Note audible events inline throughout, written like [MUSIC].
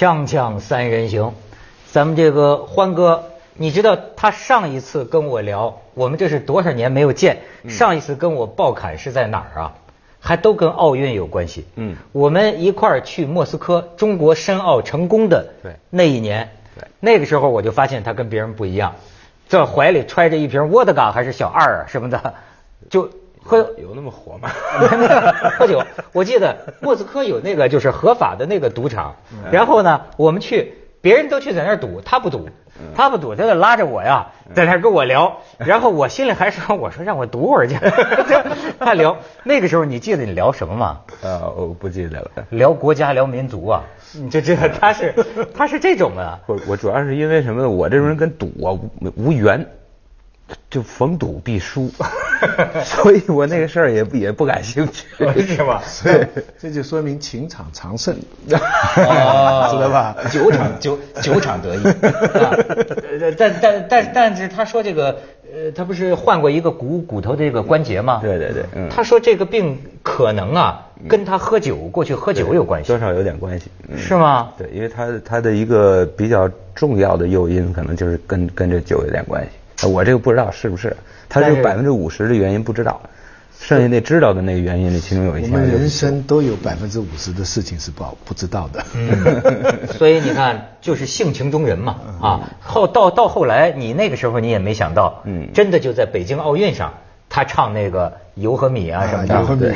锵锵三人行，咱们这个欢哥，你知道他上一次跟我聊，我们这是多少年没有见？上一次跟我爆侃是在哪儿啊？还都跟奥运有关系。嗯我们一块儿去莫斯科，中国申奥成功的对那一年，对那个时候我就发现他跟别人不一样，这怀里揣着一瓶沃德嘎还是小二啊什么的，就喝有那么火吗？[LAUGHS] 没有喝酒，我记得莫斯科有那个就是合法的那个赌场，然后呢，我们去，别人都去在那儿赌，他不赌，他不赌，他就拉着我呀，在那儿跟我聊，然后我心里还说，我说让我赌会儿去，[LAUGHS] 他聊，那个时候你记得你聊什么吗？呃，我不记得了。聊国家，聊民族啊，[LAUGHS] 你就知道他是他是这种的，我我主要是因为什么呢？我这种人跟赌啊无无缘，就逢赌必输，[LAUGHS] 所以我那个事儿也不也不感兴趣，是吧？[LAUGHS] 所以这就说明情场常胜，哦 [LAUGHS] 知道吧？酒场酒酒场得意，但但但但是他说这个呃，他不是换过一个骨骨头的这个关节吗？对对对嗯他说这个病可能啊跟他喝酒过去喝酒有关系多，少有点关系，嗯是吗？对，因为他他的一个比较重要的诱因，可能就是跟跟这酒有点关系。我这个不知道是不是，他但是这百分之五十的原因不知道，剩下那知道的那个原因里，其中有一我们人生都有百分之五十的事情是不不知道的。嗯，所以你看，就是性情中人嘛，啊，后到到后来，你那个时候你也没想到，嗯真的就在北京奥运上，他唱那个油和米啊什么的，油和米。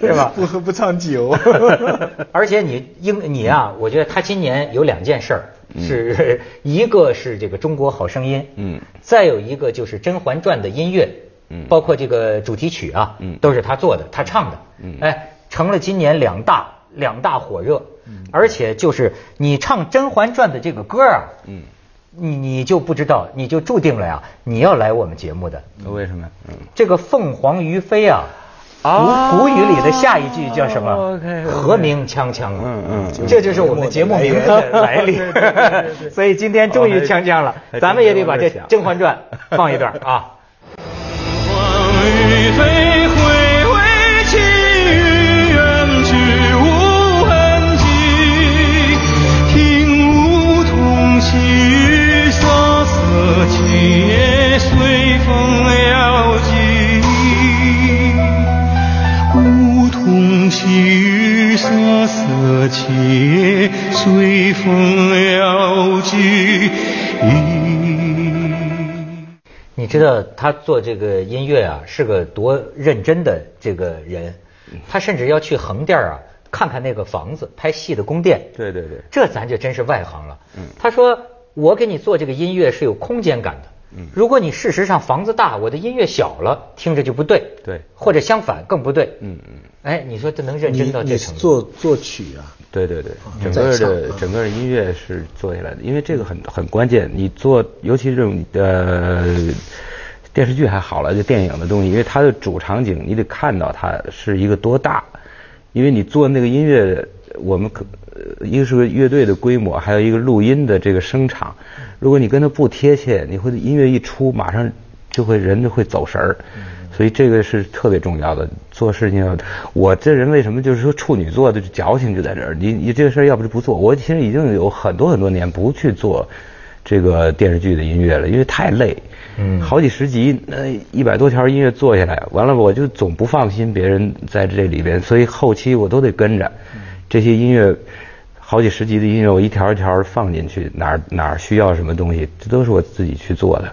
是 [LAUGHS] 吧？不喝不唱酒。[LAUGHS] 而且你应你啊，我觉得他今年有两件事儿，是一个是这个中国好声音，嗯。再有一个就是《甄嬛传》的音乐，嗯。包括这个主题曲啊，嗯。都是他做的，他唱的，嗯。哎，成了今年两大两大火热，而且就是你唱《甄嬛传》的这个歌啊，嗯，你你就不知道，你就注定了呀，你要来我们节目的。为什么？嗯。这个凤凰于飞啊，哦古古语里的下一句叫什么？和鸣锵锵。嗯嗯这就是我们节目名字的来历。[LAUGHS] 所以今天终于锵锵了，咱们也得把这《甄嬛传》放一段啊。凤凰于飞，瑟，琴也随风摇起。你知道他做这个音乐啊，是个多认真的这个人，他甚至要去横店啊看看那个房子，拍戏的宫殿。对对对这咱就真是外行了。嗯他说我给你做这个音乐是有空间感的。嗯如果你事实上房子大，我的音乐小了，听着就不对。对或者相反更不对。嗯嗯，哎，你说这能认真到这程度？作作曲啊？对对对，整个的啊整个音乐是做下来的，因为这个很很关键。你做，尤其是这种呃电视剧还好了，就电影的东西，因为它的主场景你得看到它是一个多大，因为你做那个音乐，我们可呃一个是个乐队的规模，还有一个录音的这个声场，如果你跟它不贴切，你会音乐一出，马上就会人就会走神儿。所以这个是特别重要的，做事情要。我这人为什么就是说处女座的矫情就在这儿？你你这个事儿要不就不做，我其实已经有很多很多年不去做这个电视剧的音乐了，因为太累。嗯好几十集，那一百多条音乐做下来，完了我就总不放心别人在这里边，所以后期我都得跟着这些音乐。好几十集的音乐，我一条一条放进去，哪儿哪儿需要什么东西，这都是我自己去做的。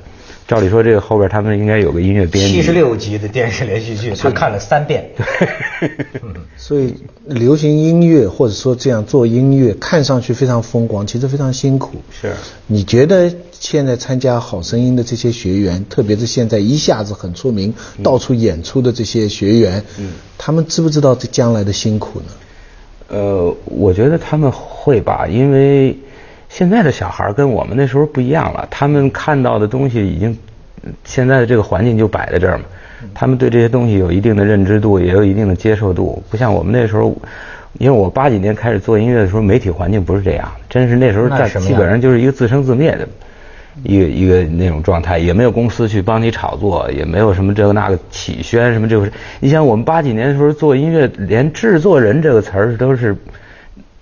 照理说，这个后边他们应该有个音乐编辑。七十六集的电视连续剧，他看了三遍。[LAUGHS] 所以流行音乐或者说这样做音乐，看上去非常风光，其实非常辛苦。是你觉得现在参加《好声音》的这些学员，特别是现在一下子很出名、到处演出的这些学员，嗯他们知不知道这将来的辛苦呢？呃，我觉得他们会吧，因为现在的小孩儿跟我们那时候不一样了，他们看到的东西已经，现在的这个环境就摆在这儿嘛，他们对这些东西有一定的认知度，也有一定的接受度，不像我们那时候。因为我八几年开始做音乐的时候，媒体环境不是这样，真是那时候在基本上就是一个自生自灭的一个一个那种状态，也没有公司去帮你炒作，也没有什么这个那个起宣什么这个。你想我们八几年的时候做音乐，连制作人这个词儿都是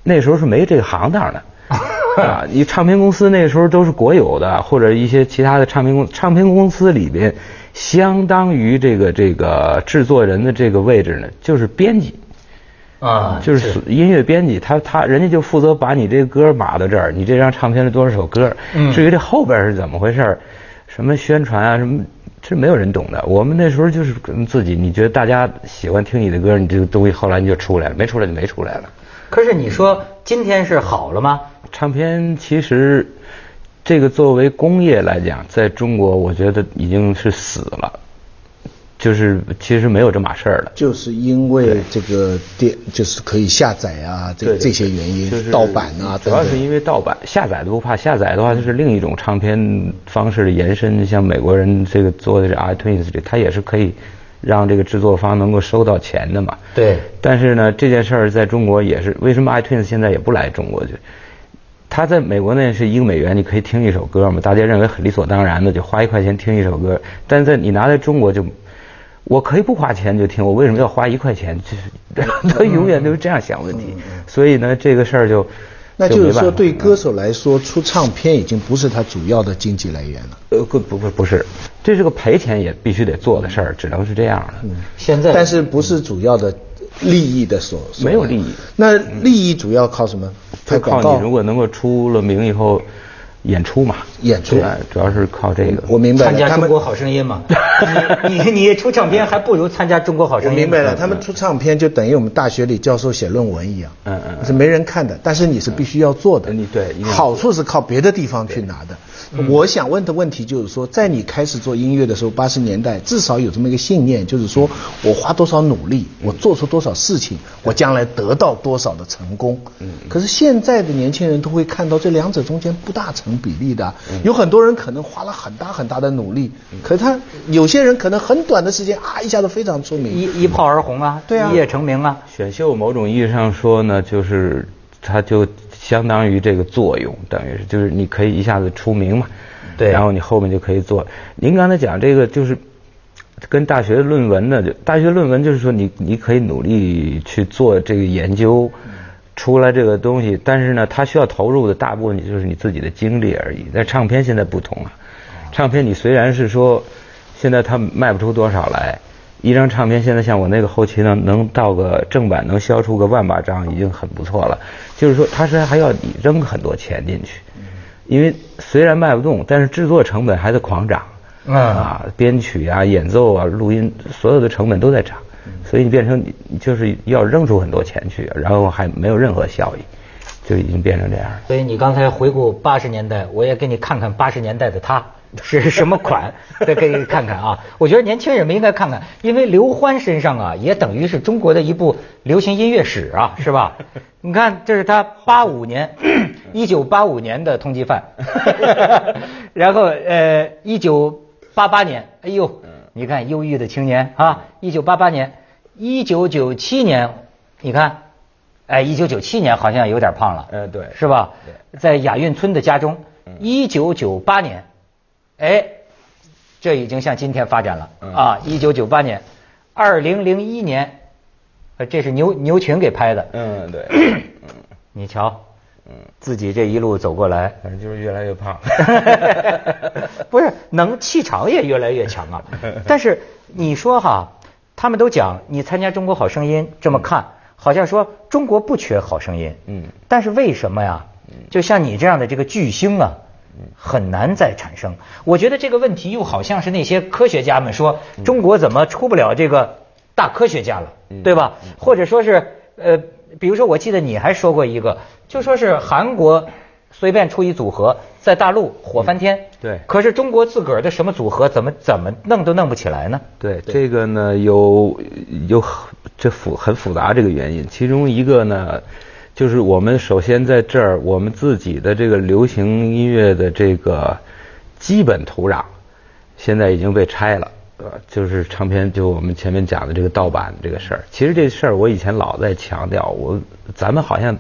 那时候是没这个行当的。[LAUGHS] 啊，你唱片公司那时候都是国有的，或者一些其他的唱片公唱片公司里边，相当于这个这个制作人的这个位置呢，就是编辑。啊，就是音乐编辑，他他人家就负责把你这个歌码到这儿，你这张唱片是多少首歌，嗯至于这后边是怎么回事，什么宣传啊什么，这没有人懂的。我们那时候就是跟自己，你觉得大家喜欢听你的歌，你这个东西后来你就出来了，没出来就没出来了。可是你说今天是好了吗？唱片其实这个作为工业来讲，在中国我觉得已经是死了，就是其实没有这码事儿了。就是因为这个电就是可以下载啊，这这些原因，就是盗版啊。主要是因为盗版，下载都不怕，下载的话就是另一种唱片方式的延伸，像美国人这个做的这 iTunes 这，它也是可以让这个制作方能够收到钱的嘛。对但是呢，这件事儿在中国也是，为什么 iTunes 现在也不来中国去？他在美国那是一个美元，你可以听一首歌嘛，大家认为很理所当然的，就花一块钱听一首歌。但在你拿在中国就，我可以不花钱就听，我为什么要花一块钱？就 [LAUGHS] 是他永远都是这样想问题。所以呢，这个事儿就那就是说，对歌手来说，出唱片已经不是他主要的经济来源了。呃不不不不是，这是个赔钱也必须得做的事儿，只能是这样了。现在但是不是主要的利益的所所没有利益那利益主要靠什么？拍就靠广告你如果能够出了名以后，演出嘛，演出哎主要是靠这个。我明白了，参加中国好声音嘛？[LAUGHS] 你你你出唱片还不如参加中国好声音。明白了，他们出唱片就等于我们大学里教授写论文一样，嗯嗯嗯是没人看的，但是你是必须要做的，嗯你对好处是靠别的地方去拿的。嗯。我想问的问题就是说，在你开始做音乐的时候，八十年代至少有这么一个信念，就是说我花多少努力，我做出多少事情，我将来得到多少的成功。嗯。可是现在的年轻人都会看到这两者中间不大成比例的，嗯。有很多人可能花了很大很大的努力，可是他有些人可能很短的时间啊一下子非常出名，一一炮而红啊，对啊。一夜成名啊。选秀某种意义上说呢，就是他就相当于这个作用，等于是就是你可以一下子出名嘛，对然后你后面就可以做。您刚才讲这个就是跟大学论文呢，就大学论文就是说你你可以努力去做这个研究。出来这个东西，但是呢，它需要投入的大部分就是你自己的精力而已。但唱片现在不同了，唱片你虽然是说现在它卖不出多少来，一张唱片现在像我那个后期呢，能到个正版能销出个万把张已经很不错了。就是说，它是还要你扔很多钱进去，因为虽然卖不动，但是制作成本还在狂涨。嗯啊，编曲啊、演奏啊、录音，所有的成本都在涨，所以你变成你你就是要扔出很多钱去，然后还没有任何效益，就已经变成这样了。所以你刚才回顾八十年代，我也给你看看八十年代的他 [LAUGHS] 是什么款，再给你看看啊。我觉得年轻人们应该看看，因为刘欢身上啊，也等于是中国的一部流行音乐史啊，是吧？你看，这是他八五年，一九八五年的通缉犯，[LAUGHS] 然后呃，一九八八年，哎呦，你看忧郁的青年啊，一九八八年，一九九七年，你看。哎，一九九七年好像有点胖了，呃对是吧？在亚运村的家中，一九九八年，哎，这已经向今天发展了嗯啊！一九九八年，二零零一年，呃，这是牛牛群给拍的，嗯，对，你瞧，嗯自己这一路走过来，反正就是越来越胖。[LAUGHS] 不是能气场也越来越强啊。[LAUGHS] 但是你说哈，他们都讲你参加中国好声音这么看，好像说中国不缺好声音，嗯但是为什么呀？就像你这样的这个巨星啊，很难再产生。我觉得这个问题又好像是那些科学家们说，中国怎么出不了这个大科学家了，对吧？或者说是呃，比如说我记得你还说过一个，就说是韩国随便出一组合，在大陆火翻天，对。可是中国自个儿的什么组合，怎么怎么弄都弄不起来呢？对，这个呢有有很这复很复杂这个原因，其中一个呢，就是我们首先在这儿，我们自己的这个流行音乐的这个基本土壤，现在已经被拆了。呃，就是唱片，就我们前面讲的这个盗版这个事儿。其实这事儿我以前老在强调，我咱们好像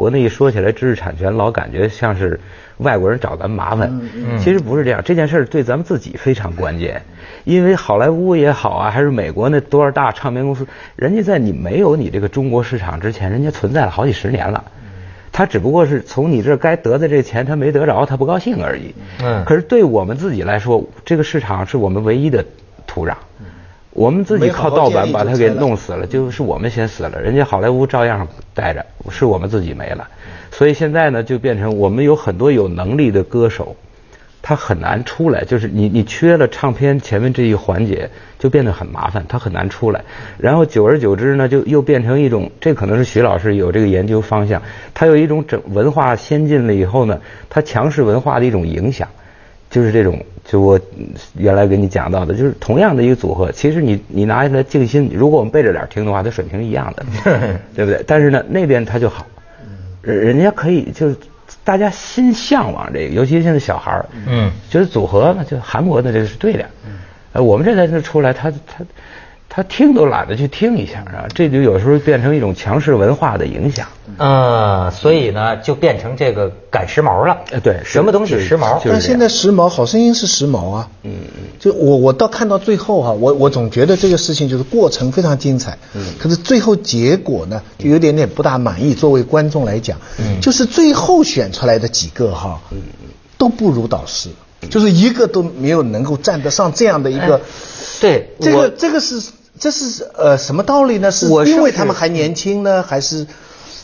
国内一说起来知识产权，老感觉像是外国人找咱麻烦。其实不是这样，这件事儿对咱们自己非常关键。因为好莱坞也好啊，还是美国那多少大唱片公司，人家在你没有你这个中国市场之前，人家存在了好几十年了。他只不过是从你这儿该得的这钱他没得着，他不高兴而已。嗯可是对我们自己来说，这个市场是我们唯一的土壤。我们自己靠盗版把它给弄死了，就是我们先死了，人家好莱坞照样待着，是我们自己没了。所以现在呢，就变成我们有很多有能力的歌手，他很难出来，就是你你缺了唱片前面这一环节，就变得很麻烦，他很难出来。然后久而久之呢，就又变成一种，这可能是徐老师有这个研究方向，他有一种整文化先进了以后呢，他强势文化的一种影响。就是这种，就我嗯原来给你讲到的，就是同样的一个组合，其实你你拿下来静心，如果我们背着脸听的话，它水平一样的，[LAUGHS] 对不对？但是呢，那边它就好，人人家可以就是大家心向往这个，尤其现在小孩儿，嗯。觉得组合呢，就韩国的这个是对的，呃，我们这才是出来，他他他听都懒得去听一下啊，这就有时候变成一种强势文化的影响。呃，所以呢，就变成这个赶时髦了。呃对什么东西时髦？就是但现在时髦，好声音是时髦啊。嗯嗯。就我我到看到最后哈、我我总觉得这个事情就是过程非常精彩。嗯。可是最后结果呢，就有点点不大满意。作为观众来讲，嗯，就是最后选出来的几个哈，嗯都不如导师，就是一个都没有能够站得上这样的一个。哎对这个这个是这是呃什么道理呢？是因为他们还年轻呢，还是？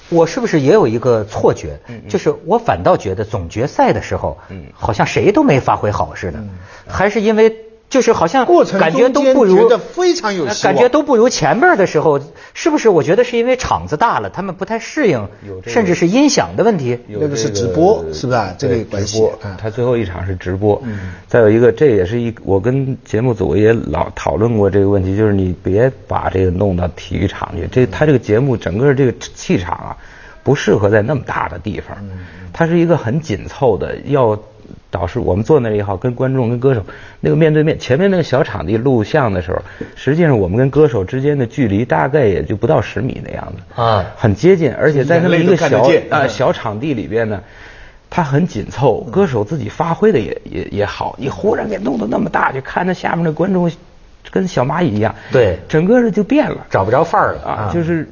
我是不是也有一个错觉？嗯就是我反倒觉得总决赛的时候，好像谁都没发挥好似的，还是因为就是好像嗯过程感觉都不如觉得非常有希望感觉都不如前面的时候，是不是？我觉得是因为场子大了，他们不太适应有，这个甚至是音响的问题。有那个是直播是吧这个对有关系直播啊，他最后一场是直播。再有一个，这也是一我跟节目组也老讨论过这个问题，就是你别把这个弄到体育场去。这他这个节目整个这个气场啊，不适合在那么大的地方。它是一个很紧凑的，要导师我们坐那儿也好，跟观众跟歌手那个面对面，前面那个小场地录像的时候，实际上我们跟歌手之间的距离大概也就不到十米的样子啊很接近，而且在那么一个小见啊小场地里边呢，它很紧凑，歌手自己发挥的也也也好。你忽然给弄得那么大，就看着下面的观众跟小蚂蚁一样，对整个的就变了找不着范儿了啊，就是。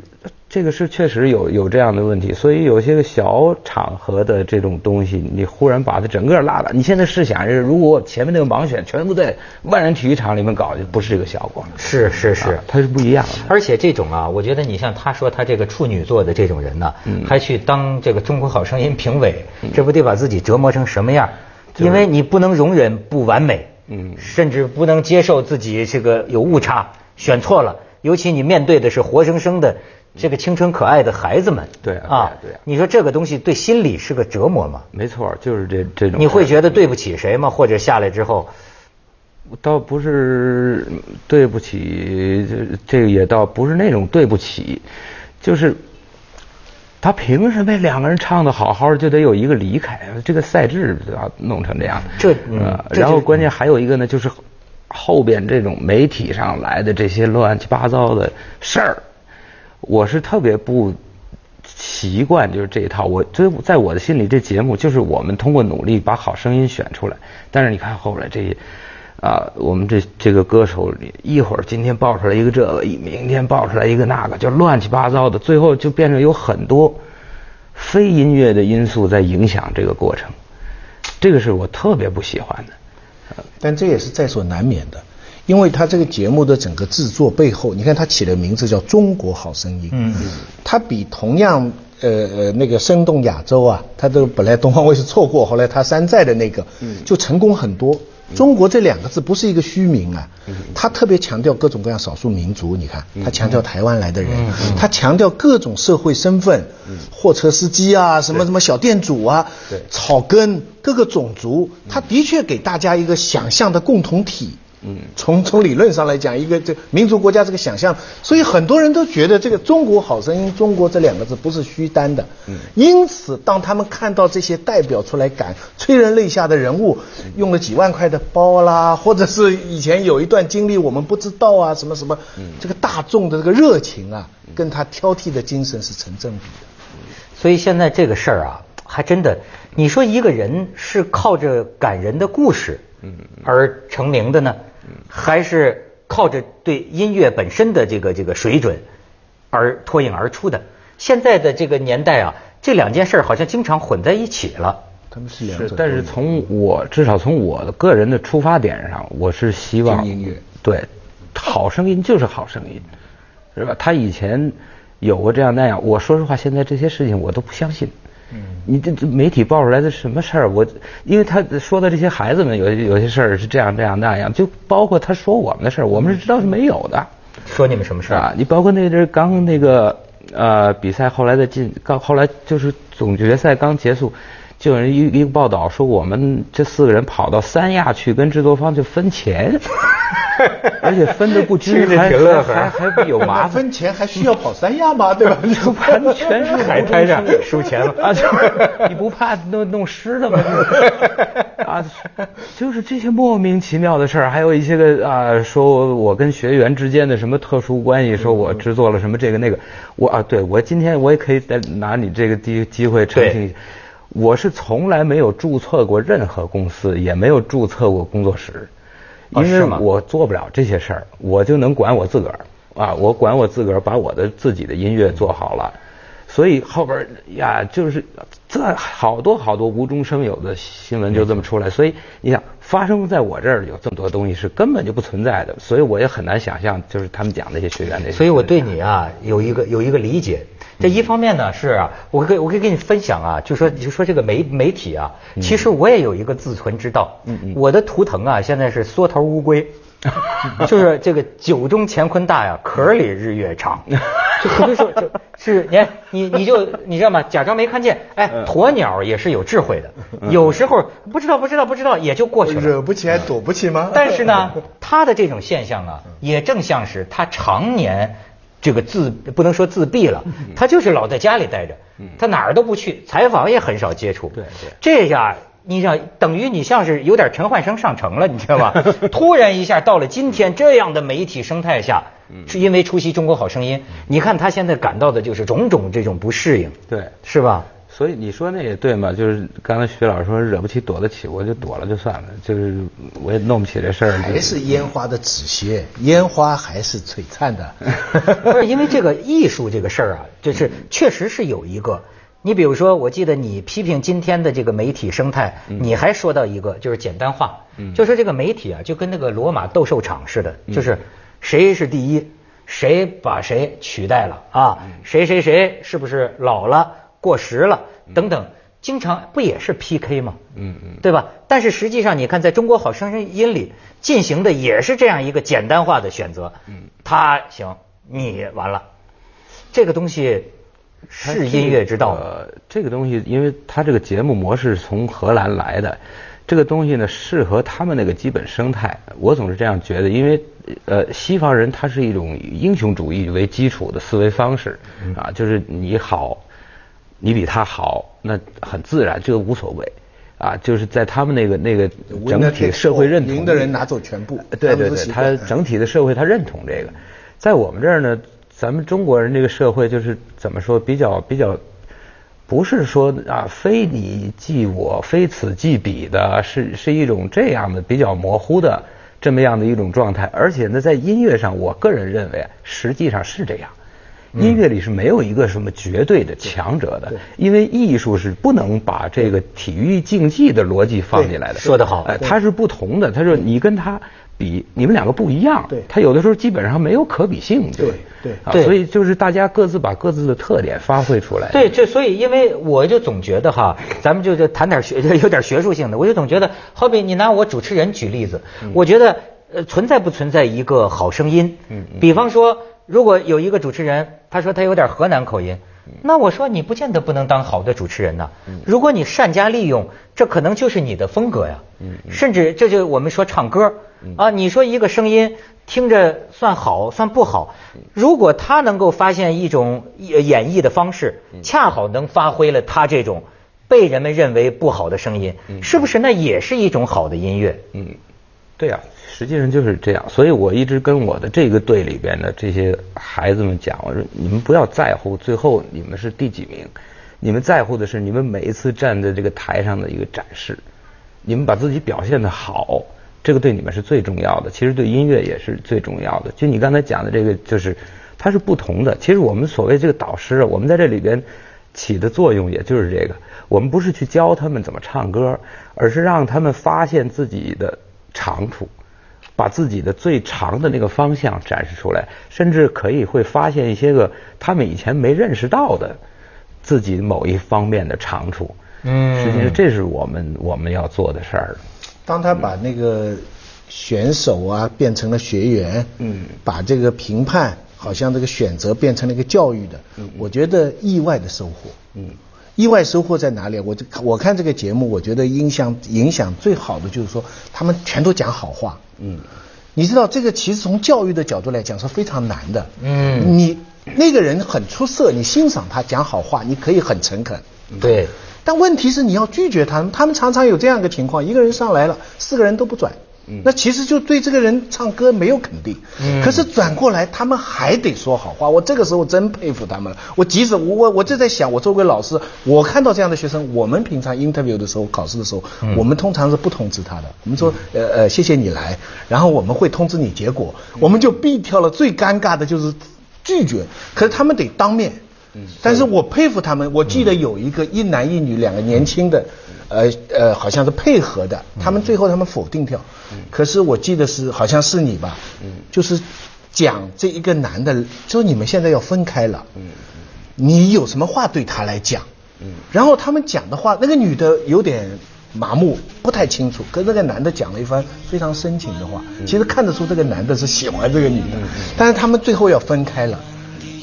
这个是确实有有这样的问题，所以有些个小场合的这种东西，你忽然把它整个拉了。你现在试想，如果前面那个盲选全部在万人体育场里面搞，就不是这个效果。是是是啊，它是不一样的。而且这种啊，我觉得你像他说他这个处女座的这种人呢，嗯还去当这个中国好声音评委，这不得把自己折磨成什么样？因为你不能容忍不完美，嗯甚至不能接受自己这个有误差，选错了，尤其你面对的是活生生的这个青春可爱的孩子们，对啊啊对啊你说这个东西对心理是个折磨吗？没错，就是这这种。你会觉得对不起谁吗？或者下来之后，倒不是对不起，这这个也倒不是那种对不起，就是他凭什么两个人唱的好好的就得有一个离开？这个赛制都要弄成这样。这然后关键还有一个呢，就是后边这种媒体上来的这些乱七八糟的事儿，我是特别不习惯就是这一套。我这在我的心里，这节目就是我们通过努力把好声音选出来。但是你看后来这些啊，我们这这个歌手里，一会儿今天爆出来一个这个，明天爆出来一个那个，就乱七八糟的，最后就变成有很多非音乐的因素在影响这个过程。这个是我特别不喜欢的。但这也是在所难免的，因为他这个节目的整个制作背后，你看他起的名字叫《中国好声音》，嗯，它比同样呃呃那个生动亚洲啊，它都本来东方卫视错过，后来他山寨的那个，就成功很多。中国这两个字不是一个虚名啊，他特别强调各种各样少数民族，你看，他强调台湾来的人，他强调各种社会身份，货车司机啊，什么什么小店主啊，草根各个种族，他的确给大家一个想象的共同体。嗯，从从理论上来讲，一个这民族国家这个想象，所以很多人都觉得这个“中国好声音”“中国”这两个字不是虚单的。嗯，因此当他们看到这些代表出来感催人泪下的人物，用了几万块的包啦，或者是以前有一段经历我们不知道啊，什么什么，这个大众的这个热情啊，跟他挑剔的精神是成正比的。所以现在这个事儿啊，还真的，你说一个人是靠着感人的故事，而成名的呢，还是靠着对音乐本身的这个这个水准而脱颖而出的？现在的这个年代啊，这两件事好像经常混在一起了。他们是两是种，但是从我至少从我的个人的出发点上，我是希望音乐对，好声音就是好声音，是吧？他以前有过这样那样，我说实话，现在这些事情我都不相信。嗯，你这这媒体爆出来的什么事儿？我因为他说的这些孩子们有有些事儿是这样这样那样，就包括他说我们的事儿，我们是知道是没有的。说你们什么事儿？啊，你包括那阵儿刚那个呃比赛后来的进，刚后来就是总决赛刚结束，就有人一一个报道说我们这四个人跑到三亚去跟制作方去分钱，[LAUGHS] [LAUGHS] 而且分的不均，还还还还有麻烦。分钱还需要跑三亚吗？对吧？[LAUGHS] 完全是海滩上输钱了啊！就你不怕弄弄湿了吗？[LAUGHS] 啊，就是这些莫名其妙的事儿，还有一些个啊，说我跟学员之间的什么特殊关系，说我制作了什么这个那个，我啊，对我今天我也可以再拿你这个机机会澄清一下，我是从来没有注册过任何公司，也没有注册过工作室。因为我做不了这些事儿，我就能管我自个儿啊，我管我自个儿把我的自己的音乐做好了，所以后边呀，就是这好多好多无中生有的新闻就这么出来，所以你想发生在我这儿有这么多东西是根本就不存在的，所以我也很难想象，就是他们讲那些学员那些。所以我对你啊有一个有一个理解。这一方面呢是啊，我可以我可以跟你分享啊，就说就说这个媒媒体啊，其实我也有一个自存之道。嗯嗯我的图腾啊现在是缩头乌龟，[LAUGHS] 就是这个酒中乾坤大呀，壳里日月长。就可别说，就是你看你你就你知道吗？假装没看见。哎，鸵鸟也是有智慧的，有时候不知道不知道不知道也就过去了。惹不起还躲不起吗？但是呢，[LAUGHS] 他的这种现象啊，也正像是他常年这个自不能说自闭了，他就是老在家里待着，他哪儿都不去，采访也很少接触。对对这下你想，等于你像是有点陈焕生上城了，你知道吗？[LAUGHS] 突然一下到了今天这样的媒体生态下，是因为出席《中国好声音》，你看他现在感到的就是种种这种不适应，对。是吧？所以你说那也对嘛，就是刚才徐老师说惹不起躲得起，我就躲了就算了，就是我也弄不起这事儿。还是烟花的纸屑，烟花还是璀璨的。[LAUGHS] 不是因为这个艺术这个事儿啊，就是确实是有一个。你比如说，我记得你批评今天的这个媒体生态，你还说到一个就是简单化，就说这个媒体啊，就跟那个罗马斗兽场似的，就是谁是第一，谁把谁取代了啊，谁谁谁是不是老了、过时了等等，经常不也是 PK 吗？嗯嗯对吧？但是实际上，你看，在中国好声音里进行的也是这样一个简单化的选择。嗯，他行，你完了，这个东西是音乐之道吗。呃，这个东西，因为它这个节目模式从荷兰来的，这个东西呢适合他们那个基本生态。我总是这样觉得，因为呃，西方人他是一种以英雄主义为基础的思维方式啊，就是你好，你比他好，那很自然，这个无所谓。啊，就是在他们那个那个整体社会认同，赢的人拿走全部。对对对，他整体的社会他认同这个，在我们这儿呢，咱们中国人这个社会就是怎么说，比较比较，不是说啊，非你即我，非此即彼的，是是一种这样的比较模糊的这么样的一种状态，而且呢，在音乐上，我个人认为实际上是这样。音乐里是没有一个什么绝对的强者的，因为艺术是不能把这个体育竞技的逻辑放进来的。说得好哎，它是不同的。他说你跟他比，你们两个不一样。对他有的时候基本上没有可比性。对对啊，所以就是大家各自把各自的特点发挥出来。对，这所以因为我就总觉得哈，咱们就就谈点学有点学术性的，我就总觉得，好比你拿我主持人举例子，我觉得呃存在不存在一个好声音？嗯嗯比方说，如果有一个主持人，他说他有点河南口音。那我说你不见得不能当好的主持人呐。如果你善加利用，这可能就是你的风格呀。甚至这就我们说唱歌。啊，你说一个声音听着算好算不好，如果他能够发现一种演演绎的方式，恰好能发挥了他这种被人们认为不好的声音，是不是那也是一种好的音乐？嗯，对呀、实际上就是这样。所以我一直跟我的这个队里边的这些孩子们讲，我说你们不要在乎最后你们是第几名，你们在乎的是你们每一次站在这个台上的一个展示，你们把自己表现的好，这个对你们是最重要的。其实对音乐也是最重要的。就你刚才讲的这个，就是它是不同的。其实我们所谓这个导师，我们在这里边。起的作用也就是这个。我们不是去教他们怎么唱歌，而是让他们发现自己的长处，把自己的最长的那个方向展示出来，甚至可以会发现一些个他们以前没认识到的自己某一方面的长处。嗯实际上这是我们我们要做的事儿。当他把那个选手啊变成了学员，嗯把这个评判好像这个选择变成了一个教育的，嗯我觉得意外的收获。嗯，意外收获在哪里？我就我看这个节目，我觉得影响影响最好的就是说，他们全都讲好话。嗯，你知道这个其实从教育的角度来讲是非常难的。嗯你那个人很出色，你欣赏他讲好话，你可以很诚恳。对，但问题是你要拒绝他们，他们常常有这样一个情况，一个人上来了，四个人都不转。那其实就对这个人唱歌没有肯定，嗯可是转过来他们还得说好话。我这个时候真佩服他们了。我即使我我我就在想，我作为老师，我看到这样的学生，我们平常 interview 的时候，考试的时候，我们通常是不通知他的。我们说，呃呃，谢谢你来，然后我们会通知你结果，我们就避掉了最尴尬的就是拒绝。可是他们得当面。但是我佩服他们，我记得有一个一男一女两个年轻的，呃呃，好像是配合的，他们最后他们否定掉，可是我记得是好像是你吧，就是讲这一个男的，说你们现在要分开了，你有什么话对他来讲？然后他们讲的话，那个女的有点麻木，不太清楚。跟那个男的讲了一番非常深情的话，其实看得出这个男的是喜欢这个女的，但是他们最后要分开了。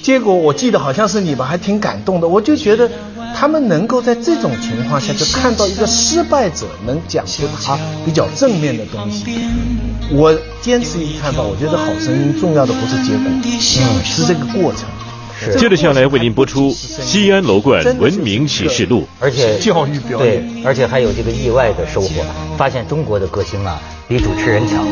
结果我记得好像是你吧，还挺感动的。我就觉得他们能够在这种情况下，就看到一个失败者能讲出他比较正面的东西。我坚持一看吧，我觉得好声音重要的不是结果，嗯，是这个过程。接着下来为您播出《西安楼冠文明启示录》。而且教育表对演，而且还有这个意外的收获，发现中国的歌星啊比主持人强。